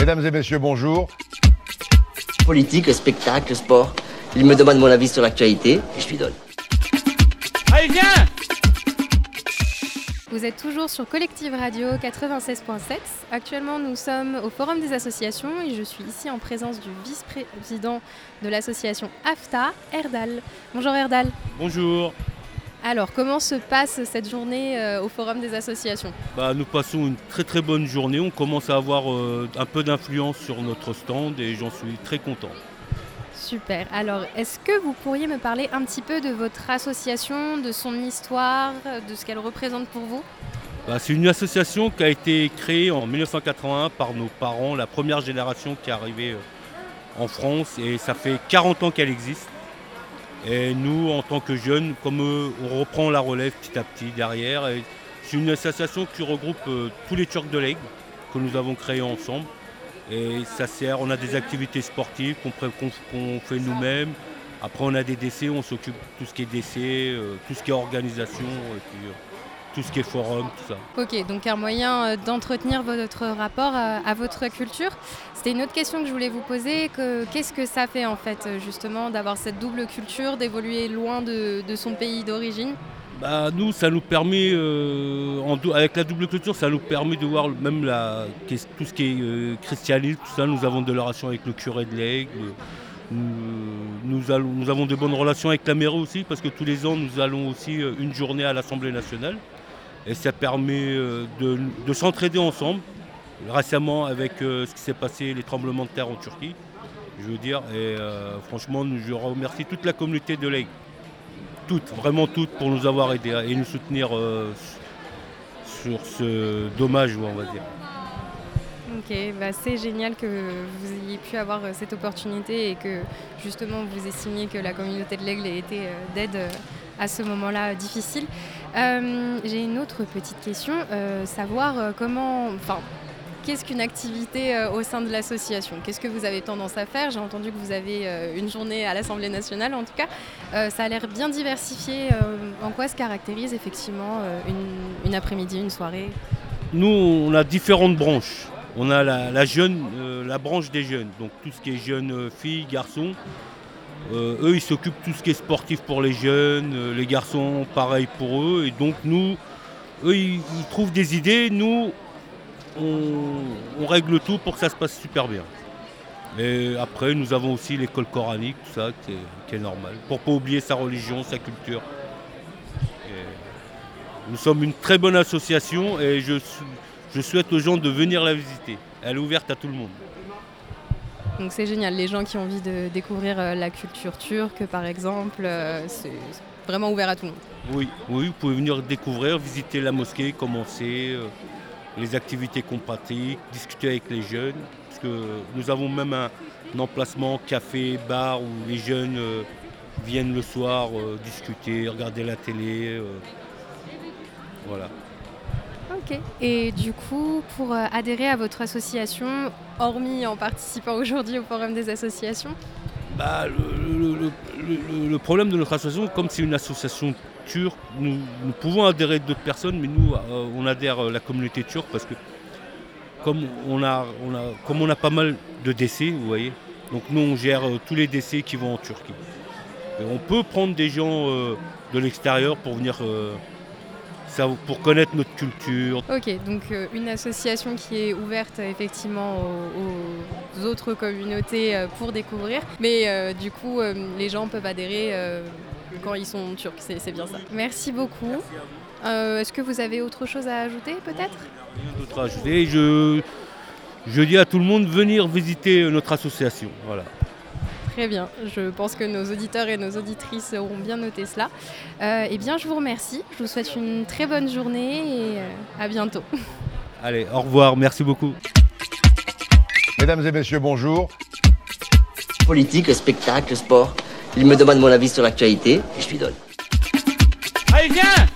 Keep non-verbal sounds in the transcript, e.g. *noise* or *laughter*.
Mesdames et messieurs, bonjour. Politique, spectacle, sport. Il me demande mon avis sur l'actualité et je lui donne. Allez, viens Vous êtes toujours sur Collective Radio 96.7. Actuellement, nous sommes au Forum des associations et je suis ici en présence du vice-président de l'association AFTA, Erdal. Bonjour Erdal. Bonjour. Alors, comment se passe cette journée euh, au Forum des associations? Bah, nous passons une très très bonne journée. On commence à avoir euh, un peu d'influence sur notre stand et j'en suis très content. Super. Alors, est-ce que vous pourriez me parler un petit peu de votre association, de son histoire, de ce qu'elle représente pour vous? Bah, c'est une association qui a été créée en 1981 par nos parents, la première génération qui est arrivée euh, en France et ça fait 40 ans qu'elle existe. Et nous, en tant que jeunes, comme eux, on reprend la relève petit à petit derrière. C'est une association qui regroupe euh, tous les Turcs de l'Aigle que nous avons créés ensemble. Et ça sert, on a des activités sportives qu'on fait nous-mêmes. Après, on a des décès, on s'occupe de tout ce qui est décès, euh, tout ce qui est organisation, et puis euh, tout ce qui est forum, tout ça. Ok, donc un moyen euh, d'entretenir votre rapport à, votre culture. C'était une autre question que je voulais vous poser. que- Qu'est-ce que ça fait en fait justement d'avoir cette double culture, d'évoluer loin de, de son pays d'origine? Bah, nous, ça nous permet, euh, en avec la double culture, ça nous permet de voir même la, tout ce qui est euh, christianisme, tout ça. Nous avons de la relation avec le curé de l'Aigle. Nous, avons de bonnes relations avec la mairie aussi, parce que tous les ans, nous allons aussi euh, une journée à l'Assemblée nationale. Et ça permet euh, de, de s'entraider ensemble. Récemment, avec euh, ce qui s'est passé, les tremblements de terre en Turquie, je veux dire. Et franchement, je remercie toute la communauté de l'Aigle toutes, vraiment toutes, pour nous avoir aidés et nous soutenir sur ce dommage, on va dire. Ok, bah c'est génial que vous ayez pu avoir euh, cette opportunité et que justement vous estimiez que la communauté de l'Aigle ait été euh, d'aide euh, à ce moment-là difficile. J'ai une autre petite question, savoir comment, enfin, qu'est-ce qu'une activité au sein de l'association? Qu'est-ce que vous avez tendance à faire? J'ai entendu que vous avez une journée à l'Assemblée nationale, en tout cas. Ça a l'air bien diversifié. en quoi se caractérise effectivement une après-midi, une soirée? Nous, on a différentes branches. On a la, jeune, euh, la branche des jeunes, donc tout ce qui est jeunes euh, filles, garçons. Euh, eux, ils s'occupent tout ce qui est sportif pour les jeunes, les garçons, pareil pour eux. Et donc, nous, eux, ils, trouvent des idées. Nous, on, règle tout pour que ça se passe super bien. Et après, nous avons aussi l'école coranique, tout ça, qui est, normal, pour ne pas oublier sa religion, sa culture. Nous sommes une très bonne association et je, je souhaite aux gens de venir la visiter. Elle est ouverte à tout le monde. Donc c'est génial, les gens qui ont envie de découvrir euh, la culture turque par exemple, euh, c'est vraiment ouvert à tout le monde. Oui, oui, vous pouvez venir découvrir, visiter la mosquée, commencer, euh, les activités qu'on pratique, discuter avec les jeunes. Parce que nous avons même un, un emplacement café, bar où les jeunes viennent le soir discuter, regarder la télé. voilà. Ok. Et du coup, pour euh, adhérer à votre association, hormis en participant aujourd'hui au Forum des associations, Bah, le, problème de notre association, comme c'est une association turque, nous, pouvons adhérer d'autres personnes, mais nous, euh, on adhère à la communauté turque parce que comme on a, comme on a pas mal de décès, vous voyez, donc nous on gère euh, tous les décès qui vont en Turquie. On peut prendre des gens euh, de l'extérieur pour venir, euh, pour connaître notre culture. ok, donc euh, une association qui est ouverte euh, effectivement aux, aux autres communautés euh, pour découvrir, mais euh, du coup, les gens peuvent adhérer quand ils sont turcs, c'est bien ça. Merci beaucoup. Est-ce que vous avez autre chose à ajouter peut-être? Rien d'autre à ajouter. Je, je dis à tout le monde de venir visiter notre association. Voilà. Très bien, je pense que nos auditeurs et nos auditrices auront bien noté cela. Euh, eh bien, je vous remercie, je vous souhaite une très bonne journée et euh, à bientôt. *laughs* Allez, au revoir, merci beaucoup. Mesdames et messieurs, bonjour. Politique, spectacle, sport. Il me demande mon avis sur l'actualité et je lui donne. Allez, viens